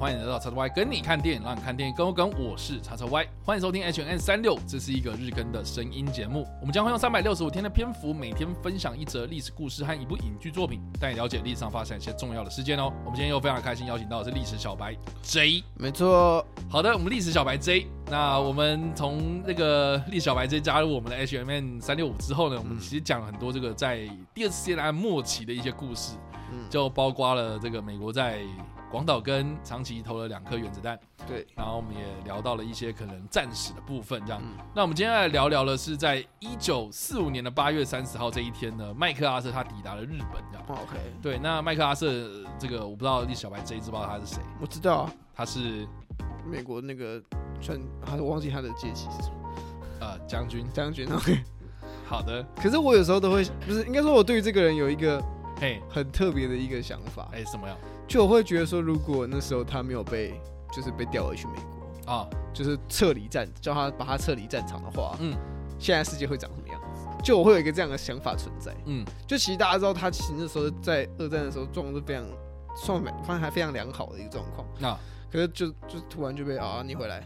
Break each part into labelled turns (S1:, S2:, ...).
S1: 欢迎来到叉叉 Y 跟你看电影，让你看电影更有梗。我是叉叉 Y，欢迎收听 H N 三六，这是一个日更的声音节目。我们将会用三百六十五天的篇幅，每天分享一则历史故事和一部影剧作品，带你了解历史上发生一些重要的事件哦。我们今天又非常开心邀请到的是历史小白 J。
S2: 没错，
S1: 好的，我们历史小白 J。那我们从这个历史小白 J 加入我们的 H M N 三六五之后呢，我们其实讲了很多这个在第二次世界大战末期的一些故事，就包括了这个美国在广岛跟长崎投了两颗原子弹，
S2: 对，
S1: 然后我们也聊到了一些可能战史的部分，这样。那我们今天来聊聊的是，在一九四五年的八月三十号这一天呢，麦克阿瑟他抵达了日本，这样。
S2: OK，
S1: 对，那麦克阿瑟这个我不知道历史小白知不知道他是谁？
S2: 我知道啊，
S1: 他是
S2: 美国那个穿，还是忘记他的阶级是什么？
S1: 呃，将军。
S2: 将军 OK，
S1: 好的。
S2: 可是我有时候都会，不是应该说，我对于这个人有一个
S1: 嘿
S2: 很特别的一个想法，
S1: 哎，什么样？
S2: 就我会觉得说，如果那时候他没有被，就是被调回去美国
S1: 啊，
S2: 就是撤离战，叫他把他撤离战场的话，
S1: 嗯，
S2: 现在世界会长什么样子？就我会有一个这样的想法存在，
S1: 嗯，
S2: 就其实大家知道，他其实那时候在二战的时候状况是非常，算反正还非常良好的一个状况，
S1: 那
S2: 可是就就突然就被啊你回来，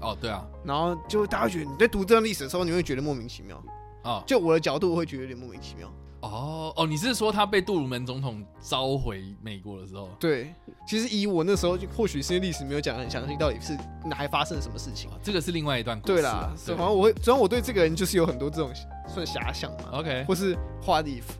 S1: 哦，对啊，
S2: 然后就大家觉得你在读这段历史的时候，你会觉得莫名其妙。
S1: 啊，
S2: 就我的角度，我会觉得有点莫名其妙。
S1: 哦哦，你是说他被杜鲁门总统召回美国的时候？
S2: 对，其实以我那时候，或许是因为历史没有讲很详细，到底是哪还发生了什么事情？
S1: 这个是另外一段故事。
S2: 对啦，反正我会，主要我对这个人就是有很多这种算遐想嘛。
S1: OK，
S2: 或是花里服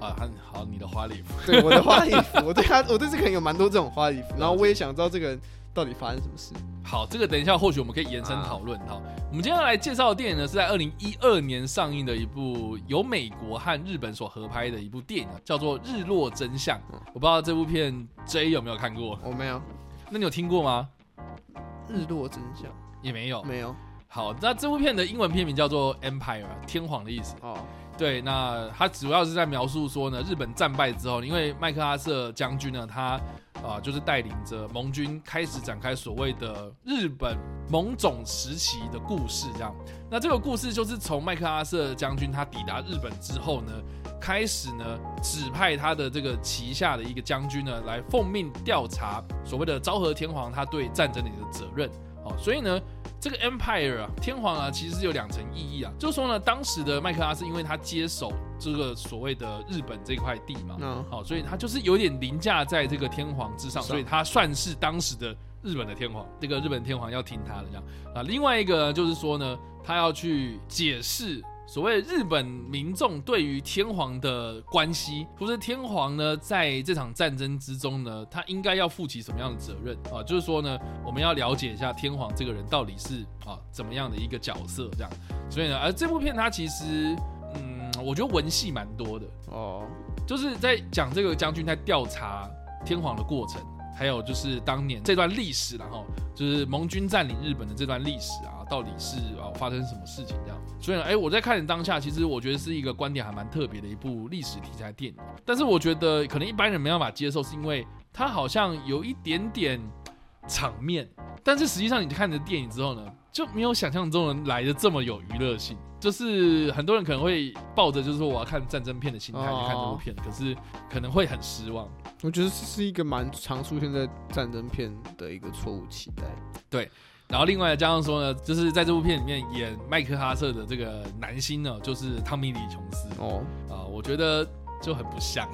S1: 啊，很好，你的花里服，
S2: 对我的花里服，我对他，我对这个人有蛮多这种花里服，然后我也想知道这个人到底发生什么事。
S1: 好，这个等一下或许我们可以延伸讨论。好，我们今天要来介绍的电影呢，是在二零一二年上映的一部由美国和日本所合拍的一部电影，叫做《日落真相》。我不知道这部片 J 有没有看过？
S2: 我没有。
S1: 那你有听过吗？
S2: 日落真相
S1: 也没有，
S2: 没有。
S1: 好，那这部片的英文片名叫做 Empire，天皇的意思。
S2: 哦，
S1: 对，那它主要是在描述说呢，日本战败之后，因为麦克阿瑟将军呢，他啊就是带领着盟军开始展开所谓的日本盟种时期的故事，这样。那这个故事就是从麦克阿瑟将军他抵达日本之后呢，开始呢指派他的这个旗下的一个将军呢，来奉命调查所谓的昭和天皇他对战争的一个责任。好，所以呢。这个 Empire 啊，天皇啊，其实是有两层意义啊。就是说呢，当时的麦克阿瑟，因为他接手这个所谓的日本这块地嘛，好，所以他就是有点凌驾在这个天皇之上，所以他算是当时的日本的天皇。这个日本天皇要听他的这样啊。另外一个就是说呢，他要去解释。所谓日本民众对于天皇的关系，或者天皇呢，在这场战争之中呢，他应该要负起什么样的责任啊？就是说呢，我们要了解一下天皇这个人到底是啊怎么样的一个角色，这样。所以呢，而这部片它其实，嗯，我觉得文戏蛮多的哦，就是在讲这个将军在调查天皇的过程，还有就是当年这段历史，然后就是盟军占领日本的这段历史啊。到底是啊发生什么事情这样？所以呢，哎，我在看的当下，其实我觉得是一个观点还蛮特别的一部历史题材电影。但是我觉得可能一般人没办法接受，是因为它好像有一点点场面。但是实际上你看着电影之后呢，就没有想象中的来的这么有娱乐性。就是很多人可能会抱着就是说我要看战争片的心态去看这部片，可是可能会很失望。
S2: 我觉得是一个蛮常出现在战争片的一个错误期待。
S1: 对。然后另外加上说呢，就是在这部片里面演麦克哈瑟的这个男星呢，就是汤米李琼斯哦啊，我觉得就很不像，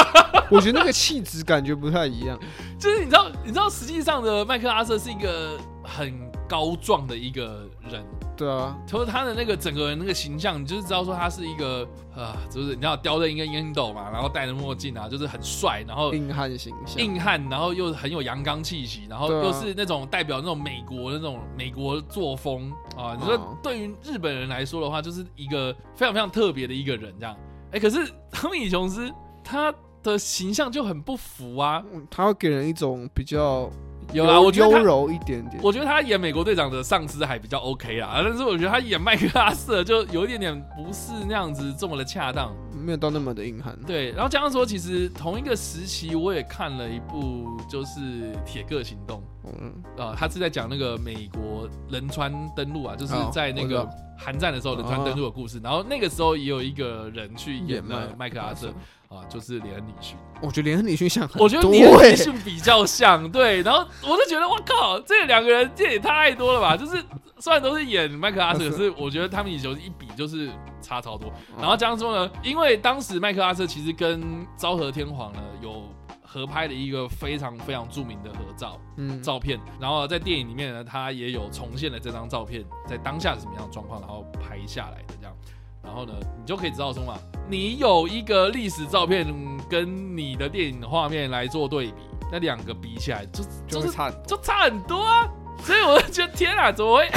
S2: 我觉得那个气质感觉不太一样。
S1: 就是你知道，你知道实际上的麦克哈瑟是一个很高壮的一个人。
S2: 对啊，
S1: 就是他的那个整个人那个形象，你就是知道说他是一个啊，就是你知道叼着一个烟斗嘛，然后戴着墨镜啊，就是很帅，然后
S2: 硬汉形象，
S1: 硬汉，然后又很有阳刚气息，然后又是那种代表那种美国那种美国作风啊。你说对于日本人来说的话，就是一个非常非常特别的一个人这样。哎，可是汤米琼斯他的形象就很不符啊，
S2: 他会给人一种比较。
S1: 有啊，我觉得
S2: 优柔一点点。
S1: 我觉得他演美国队长的上司还比较 OK 啦，但是我觉得他演麦克阿瑟就有一点点不是那样子这么的恰当，
S2: 没有到那么的硬汉。
S1: 对，然后加上说，其实同一个时期我也看了一部就是《铁哥行动》，嗯啊，他是在讲那个美国仁川登陆啊，就是在那个韩战的时候仁川登陆的故事。然后那个时候也有一个人去演了麦克阿瑟。啊，就是连恩·里逊。
S2: 我觉得连恩·里逊像很
S1: 我觉得
S2: 多
S1: 连恩·里逊比较像，对。然后我就觉得，我靠，这两个人这也太多了吧？就是虽然都是演麦克阿瑟，可是我觉得他们以前一比就是差超多。
S2: 嗯
S1: 然后这样说呢，因为当时麦克阿瑟其实跟昭和天皇呢有合拍的一个非常非常著名的合照
S2: 嗯，
S1: 照片，然后在电影里面呢，他也有重现了这张照片在当下是什么样的状况，然后拍下来的这样。然后呢，你就可以知道说嘛，你有一个历史照片跟你的电影画面来做对比，那两个比起来就
S2: 就
S1: 就是
S2: 差。
S1: 就差很多啊，所以我就觉得天啊，怎么会？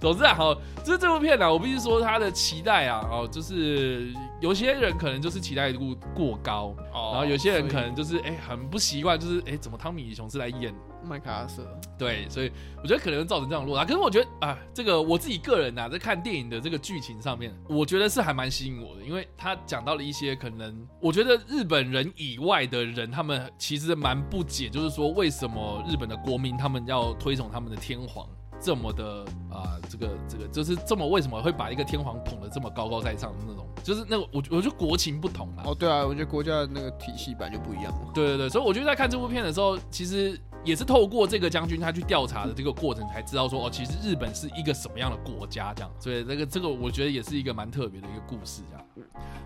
S1: 总之啊，好，就是这部片呢、啊，我必须说他的期待啊，哦，就是有些人可能就是期待度过高，
S2: 哦
S1: 然后有些人可能就是哎、很不习惯，就是哎、怎么汤米·熊是来演
S2: 麦克阿瑟，
S1: 对，所以我觉得可能会造成这样落差。可是我觉得啊，这个我自己个人呐、在看电影的这个剧情上面，我觉得是还蛮吸引我的，因为他讲到了一些可能我觉得日本人以外的人，他们其实蛮不解，就是说为什么日本的国民他们要推崇他们的天皇。这么的啊、这个这个就是这么为什么会把一个天皇捧得这么高高在上的那种，就是那个我我觉得国情不同啊，
S2: 哦，对啊，我觉得国家的那个体系本来就不一样嘛。
S1: 对对对，所以我觉得在看这部片的时候，其实也是透过这个将军他去调查的这个过程，才知道说哦，其实日本是一个什么样的国家这样。所以这个这个我觉得也是一个蛮特别的一个故事这样。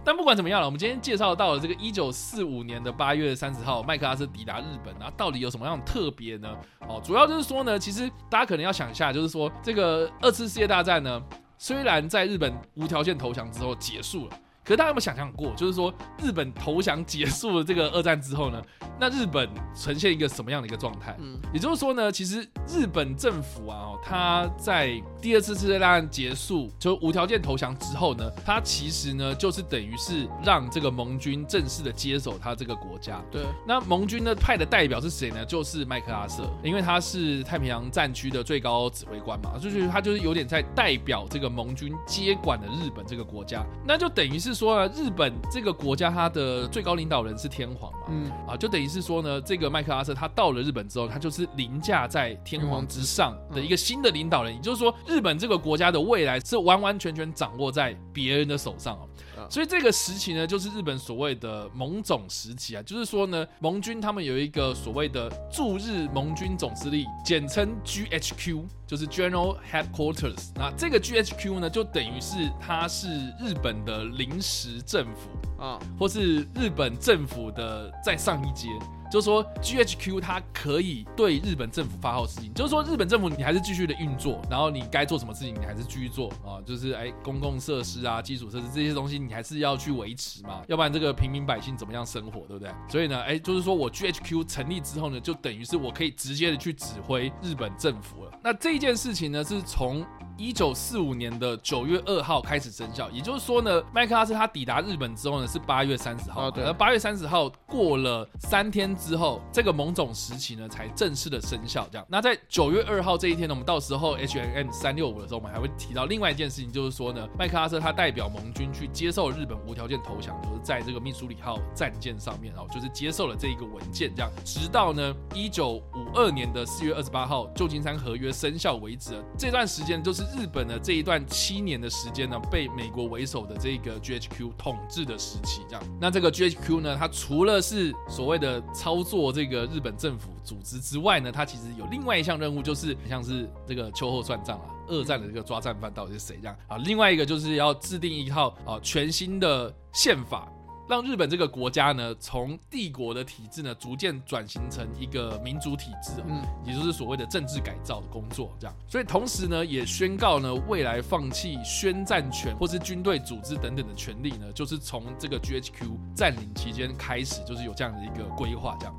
S1: 但不管怎么样了，我们今天介绍到了这个一九四五年的八月三十号，麦克阿瑟抵达日本，然后到底有什么样的特别呢？哦，主要就是说呢，其实大家可能要想一下，就是说这个二次世界大战呢，虽然在日本无条件投降之后结束了。可是大家有没有想象过，就是说日本投降结束了这个二战之后呢，那日本呈现一个什么样的一个状态？
S2: 嗯，
S1: 也就是说呢，其实日本政府啊，哦，它在第二次世界大战结束就无条件投降之后呢，他其实呢就是等于是让这个盟军正式的接手他这个国家。
S2: 对，
S1: 那盟军呢派的代表是谁呢？就是麦克阿瑟，因为他是太平洋战区的最高指挥官嘛，就是他就是有点在代表这个盟军接管了日本这个国家，那就等于是说呢，日本这个国家它的最高领导人是天皇嘛，
S2: 嗯，
S1: 啊，就等于是说呢，这个麦克阿瑟他到了日本之后，他就是凌驾在天皇之上的一个新的领导人，也就是说，日本这个国家的未来是完完全全掌握在别人的手上哦。
S2: 啊。
S1: 所以这个时期呢，就是日本所谓的盟总时期啊，就是说呢，盟军他们有一个所谓的驻日盟军总司令，简称 GHQ，就是 General Headquarters。那这个 GHQ 呢，就等于是它是日本的临时政府，
S2: 啊，
S1: 或是日本政府的再上一阶，就是说 GHQ 它可以对日本政府发号施令，就是说日本政府你还是继续的运作，然后你该做什么事情你还是继续做啊，就是哎公共设施啊、基础设施这些东西你还是要去维持嘛，要不然这个平民百姓怎么样生活，对不对？所以呢，哎，就是说我 GHQ 成立之后呢，就等于是我可以直接的去指挥日本政府了。那这件事情呢，是从一九四五年的九月二号开始生效，也就是说呢，麦克阿瑟他抵达日本之后呢是八月三十号，
S2: 哦对
S1: 而八月三十号过了三天之后，这个盟总时期呢才正式的生效。这样，那在九月二号这一天呢，我们到时候 H M M 三六五的时候，我们还会提到另外一件事情，就是说呢，麦克阿瑟他代表盟军去接受日本无条件投降，就是在这个密苏里号战舰上面哦，就是接受了这一个文件，这样，直到呢一九五二年的四月二十八号旧金山合约生效为止。这段时间就日本的这一段七年的时间呢，被美国为首的这个 GHQ 统治的时期。这样，那这个 GHQ 呢，它除了是所谓的操作这个日本政府组织之外呢，它其实有另外一项任务，就是像是这个秋后算账啊。二战的这个抓战犯到底是谁？这样啊，另外一个就是要制定一套啊全新的宪法，让日本这个国家呢，从帝国的体制呢，逐渐转型成一个民主体制、哦，
S2: 嗯，
S1: 也就是所谓的政治改造的工作，这样。所以同时呢，也宣告呢，未来放弃宣战权或是军队组织等等的权利呢，就是从这个 GHQ 占领期间开始，就是有这样的一个规划，这样。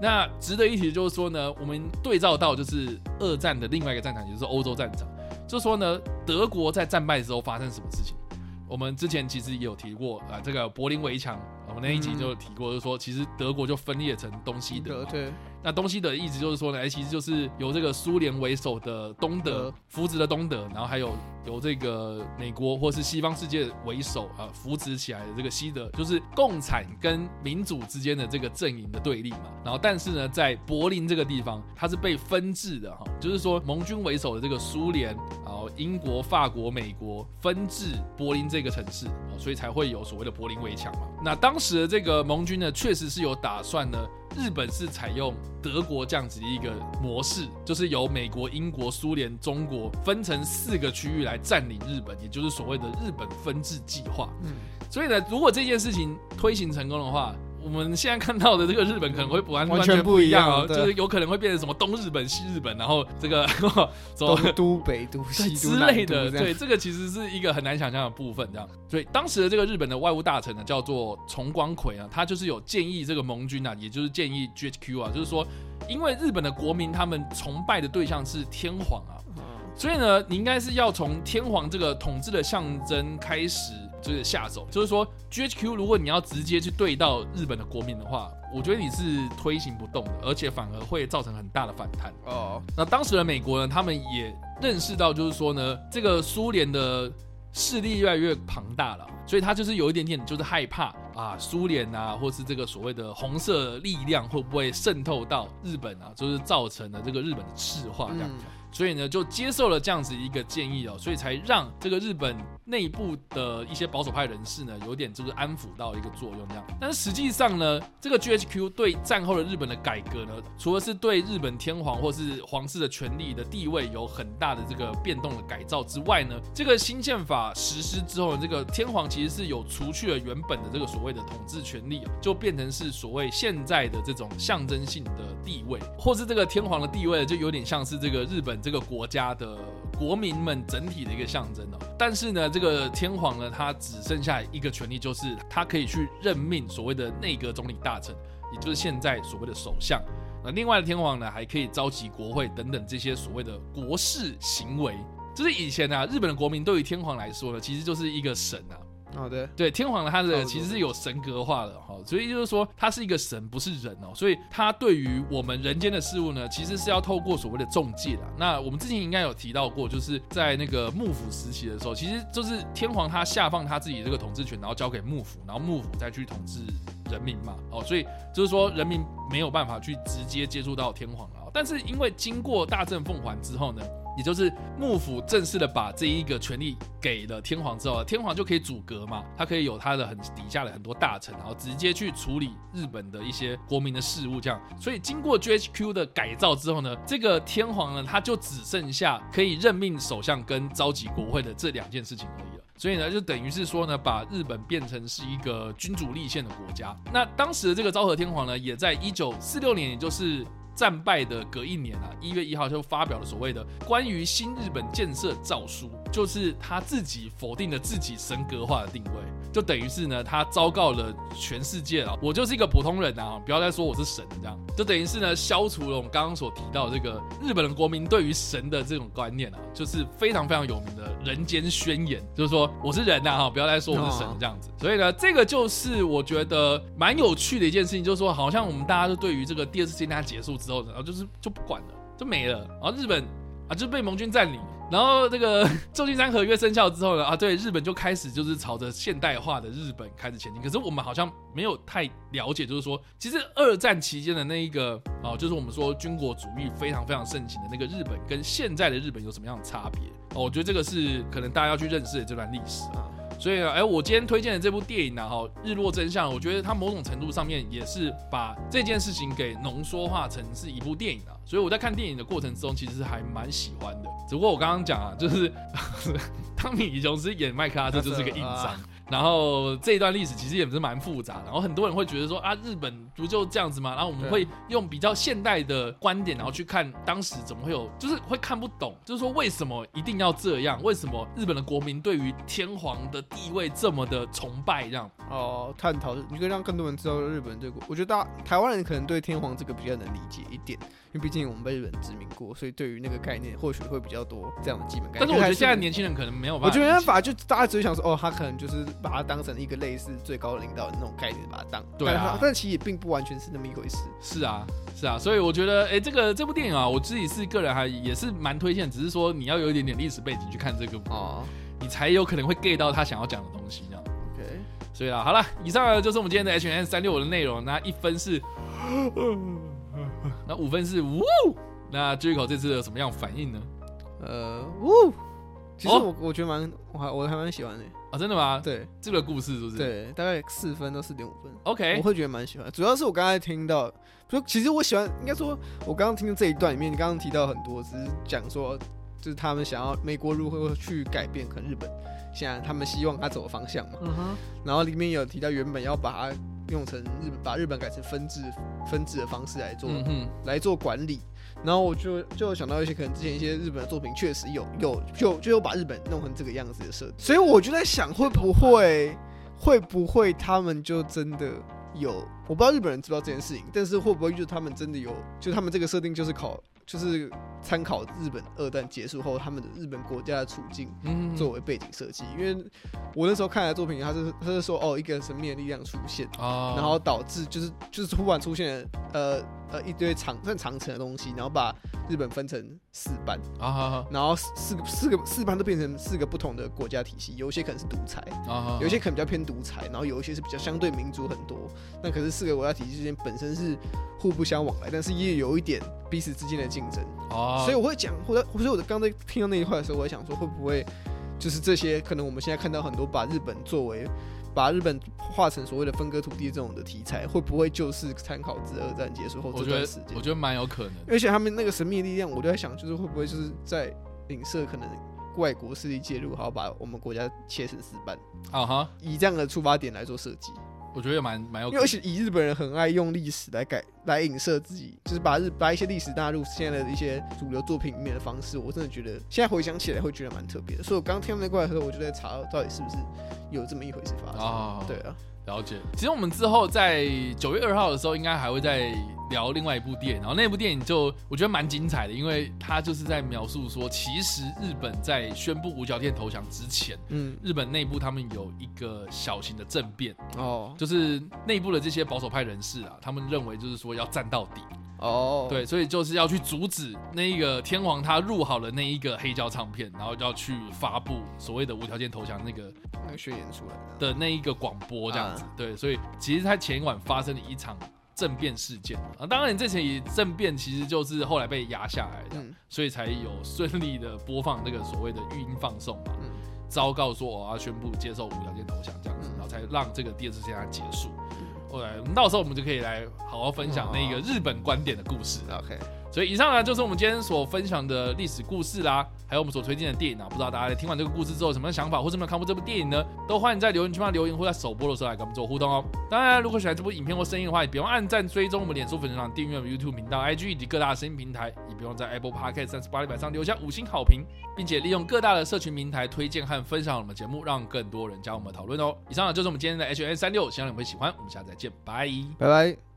S1: 那值得一提的就是说呢，我们对照到就是二战的另外一个战场，也就是欧洲战场，就是说呢，德国在战败之后发生什么事情？我们之前其实也有提过啊、这个柏林围墙，我们那一集就提过，就是说其实德国就分裂成东西德。
S2: 德对，
S1: 那东西德的意思就是说呢，哎，其实就是由这个苏联为首的东德扶植的东德，然后还有由这个美国或是西方世界为首啊扶植起来的这个西德，就是共产跟民主之间的这个阵营的对立嘛。然后但是呢，在柏林这个地方，它是被分治的哈，就是说盟军为首的这个苏联，然后英国、法国、美国分治柏林这个城市，所以才会有所谓的柏林围墙嘛。那当时的这个盟军呢，确实是有打算呢。日本是采用德国这样子的一个模式，就是由美国、英国、苏联、中国分成四个区域来占领日本，也就是所谓的日本分治计划。嗯，所以呢，如果这件事情推行成功的话，我们现在看到的这个日本可能会完完全不一样哦，就是有可能会变成什么东日本、西日本，然后这个
S2: 东都北都 西
S1: 之类的。对，这个其实是一个很难想象的部分，这样。所以当时的这个日本的外务大臣呢，叫做重光葵啊，他就是有建议这个盟军啊，也就是建议 GHQ 啊，就是说，因为日本的国民他们崇拜的对象是天皇啊，所以呢，你应该是要从天皇这个统治的象征开始。就是下手，就是说，GHQ 如果你要直接去对到日本的国民的话，我觉得你是推行不动的，而且反而会造成很大的反弹。哦，那当时的美国呢，他们也认识到，就是说呢，这个苏联的势力越来越庞大了，所以他就是有一点点就是害怕啊，苏联啊，或是这个所谓的红色力量会不会渗透到日本啊，就是造成了这个日本的赤化这样。所以呢，就接受了这样子一个建议哦，所以才让这个日本内部的一些保守派人士呢，有点就是安抚到一个作用这样。但是实际上呢，这个 GHQ 对战后的日本的改革呢，除了是对日本天皇或是皇室的权力的地位有很大的这个变动的改造之外呢，这个新宪法实施之后，这个天皇其实是有除去了原本的这个所谓的统治权力，就变成是所谓现在的这种象征性的地位，或是这个天皇的地位，就有点像是这个日本。这个国家的国民们整体的一个象征哦，但是呢，这个天皇呢，他只剩下一个权利，就是他可以去任命所谓的内阁总理大臣，也就是现在所谓的首相。那另外的天皇呢，还可以召集国会等等这些所谓的国事行为。就是以前呢，日本的国民对于天皇来说呢，其实就是一个神啊。
S2: 好的，
S1: 对天皇呢，他的其实是有神格化的哈，所以就是说他是一个神，不是人哦，所以他对于我们人间的事物呢，其实是要透过所谓的中介的。那我们之前应该有提到过，就是在那个幕府时期的时候，其实就是天皇他下放他自己这个统治权，然后交给幕府，然后幕府再去统治人民嘛，哦，所以就是说人民没有办法去直接接触到天皇了。但是因为经过大政奉还之后呢？也就是幕府正式的把这一个权力给了天皇之后，天皇就可以阻隔嘛，他可以有他的很底下的很多大臣，然后直接去处理日本的一些国民的事务，这样。所以经过 GHQ 的改造之后呢，这个天皇呢，他就只剩下可以任命首相跟召集国会的这两件事情而已了。所以呢，就等于是说呢，把日本变成是一个君主立宪的国家。那当时的这个昭和天皇呢，也在一九四六年，也就是。战败的隔一年啊，一月一号就发表了所谓的关于新日本建设诏书，就是他自己否定了自己神格化的定位，就等于是呢，他昭告了全世界啊，我就是一个普通人啊，不要再说我是神这样，就等于是呢，消除了我们刚刚所提到这个日本的国民对于神的这种观念啊，就是非常非常有名的人间宣言，就是说我是人呐哈，不要再说我是神这样子，所以呢，这个就是我觉得蛮有趣的一件事情，就是说好像我们大家都对于这个第二次世界大战结束。之后，然后就是就不管了，就没了。然后日本啊，就被盟军占领。然后这个 旧金山合约生效之后呢，啊，对，日本就开始就是朝着现代化的日本开始前进。可是我们好像没有太了解，就是说，其实二战期间的那一个啊，就是我们说军国主义非常非常盛行的那个日本，跟现在的日本有什么样的差别？哦，我觉得这个是可能大家要去认识的这段历史啊。所以，哎，我今天推荐的这部电影呢，哈，《日落真相》，我觉得它某种程度上面也是把这件事情给浓缩化成是一部电影啊。所以我在看电影的过程中，其实还蛮喜欢的。只不过我刚刚讲啊，就是 汤米·李琼斯演麦克阿瑟就是个硬伤。然后这一段历史其实也是蛮复杂的，然后很多人会觉得说啊，日本不就这样子吗？然后我们会用比较现代的观点，然后去看当时怎么会有，就是会看不懂，就是说为什么一定要这样？为什么日本的国民对于天皇的地位这么的崇拜？这样
S2: 哦，探讨你可以让更多人知道日本这个。我觉得大台湾人可能对天皇这个比较能理解一点。因为毕竟我们被日本殖民过，所以对于那个概念或许会比较多这样的基本概念。
S1: 但是我觉得现在年轻人可能没有办法。
S2: 我觉得没办法，就大家只是想说，哦，他可能就是把它当成一个类似最高领导的那种概念把它当。
S1: 对啊
S2: 但其实也并不完全是那么一回事。
S1: 是啊，是啊，所以我觉得，哎、这个这部电影啊，我自己是个人还也是蛮推荐，只是说你要有一点点历史背景去看这个，
S2: 哦
S1: 你才有可能会 get 到他想要讲的东西，这样。
S2: ，OK，
S1: 所以啊，好了，以上呢就是我们今天的 H N 三六五的内容。那一分是，那五分是呜。那 j 口这次有什么样反应呢？
S2: 呃，呜，其实
S1: 哦
S2: 我我觉得蛮，我还我还蛮喜欢的。
S1: 啊，真的吗？
S2: 对
S1: 这个故事是不是？
S2: 对，大概四分到四点五分。
S1: ，OK，我
S2: 会觉得蛮喜欢，主要是我刚才听到，就其实我喜欢，应该说，我刚刚听的这一段里面，你刚刚提到很多，只是讲说，就是他们想要美国如何去改变，可能日本现在他们希望他走的方向嘛。
S1: 嗯哼，
S2: 然后里面有提到原本要把它用成日本，把日本改成分治分治的方式来做、
S1: 嗯哼，
S2: 来做管理。然后我就就想到一些可能之前一些日本的作品确实有有就就有把日本弄成这个样子的设定，所以我就在想会不会会不会他们就真的有我不知道日本人知不知道这件事情，但是会不会就是他们真的有就他们这个设定就是考就是参考日本二战结束后他们的日本国家的处境
S1: 嗯，
S2: 作为背景设计，因为我那时候看的作品，他是他是说哦一个神秘的力量出现，
S1: 啊，
S2: 然后导致就是就是突然出现了呃呃一堆长算长城的东西，然后把日本分成四班，
S1: 啊哈
S2: 然后四四个四个四班都变成四个不同的国家体系，有一些可能是独裁，
S1: 啊哈，
S2: 有一些可能比较偏独裁，然后有一些是比较相对民主很多。那可是四个国家体系之间本身是互不相往来，但是也有一点彼此之间的竞争。
S1: 哦，
S2: 所以我会讲，或者或者我刚才听到那一块的时候，我在想说，会不会就是这些可能我们现在看到很多把日本作为把日本化成所谓的分割土地这种的题材，会不会就是参考自二战结束后这段时间
S1: 我？觉得蛮有可能。
S2: 而且他们那个神秘力量，我都在想，就是会不会就是在影射可能外国势力介入，好把我们国家切成四半，
S1: 啊哈，
S2: 以这样的出发点来做设计。
S1: 我觉得也蛮蛮有
S2: 而且以日本人很爱用历史来改来影射自己，就是把日把一些历史纳入现在的一些主流作品里面的方式，我真的觉得现在回想起来会觉得蛮特别的。所以我刚听到那块的时候，我就在查到底是不是有这么一回事发生。
S1: 啊，
S2: 对啊，
S1: 了解。其实我们之后在九月二号的时候，应该还会再聊另外一部电影，然后那部电影就我觉得蛮精彩的，因为它就是在描述说，其实日本在宣布无条件投降之前，
S2: 嗯，
S1: 日本内部他们有一个小型的政变，
S2: 哦
S1: 就是内部的这些保守派人士啊，他们认为就是说要战到底，
S2: 哦，，
S1: 对，所以就是要去阻止那一个天皇他入好了那一个黑胶唱片，然后要去发布所谓的无条件投降那个
S2: 那个宣言出来的，
S1: 那一个广播这样子，
S2: 啊
S1: 对，所以其实他前一晚发生了一场政变事件啊，当然这前也政变其实就是后来被压下来的，
S2: 嗯。
S1: 所以才有顺利的播放那个所谓的语音放送嘛，
S2: 嗯。
S1: 昭告说我要宣布接受无条件投降这样子，
S2: 嗯。
S1: 然后才让这个第二次现在结束。后来到时候我们就可以来好好分享那个日本观点的故事啊。
S2: ，OK，
S1: 所以以上呢就是我们今天所分享的历史故事啦，还有我们所推荐的电影啊。不知道大家在听完这个故事之后什么想法，或是有没有看过这部电影呢？都欢迎在留言区上留言，或在首播的时候来跟我们做互动哦。当然，如果喜欢这部影片或声音的话，也别忘按赞、追踪我们脸书粉丝团、订阅我们 YouTube 频道、IG 以及各大声音平台，也别忘在 Apple Podcast 三十八里板上留下五星好评，并且利用各大的社群平台推荐和分享我们节目，让更多人加入我们讨论哦。以上呢就是我们今天的 H N 三六，希望你们会喜欢。我们下次再见，拜。
S2: 拜拜。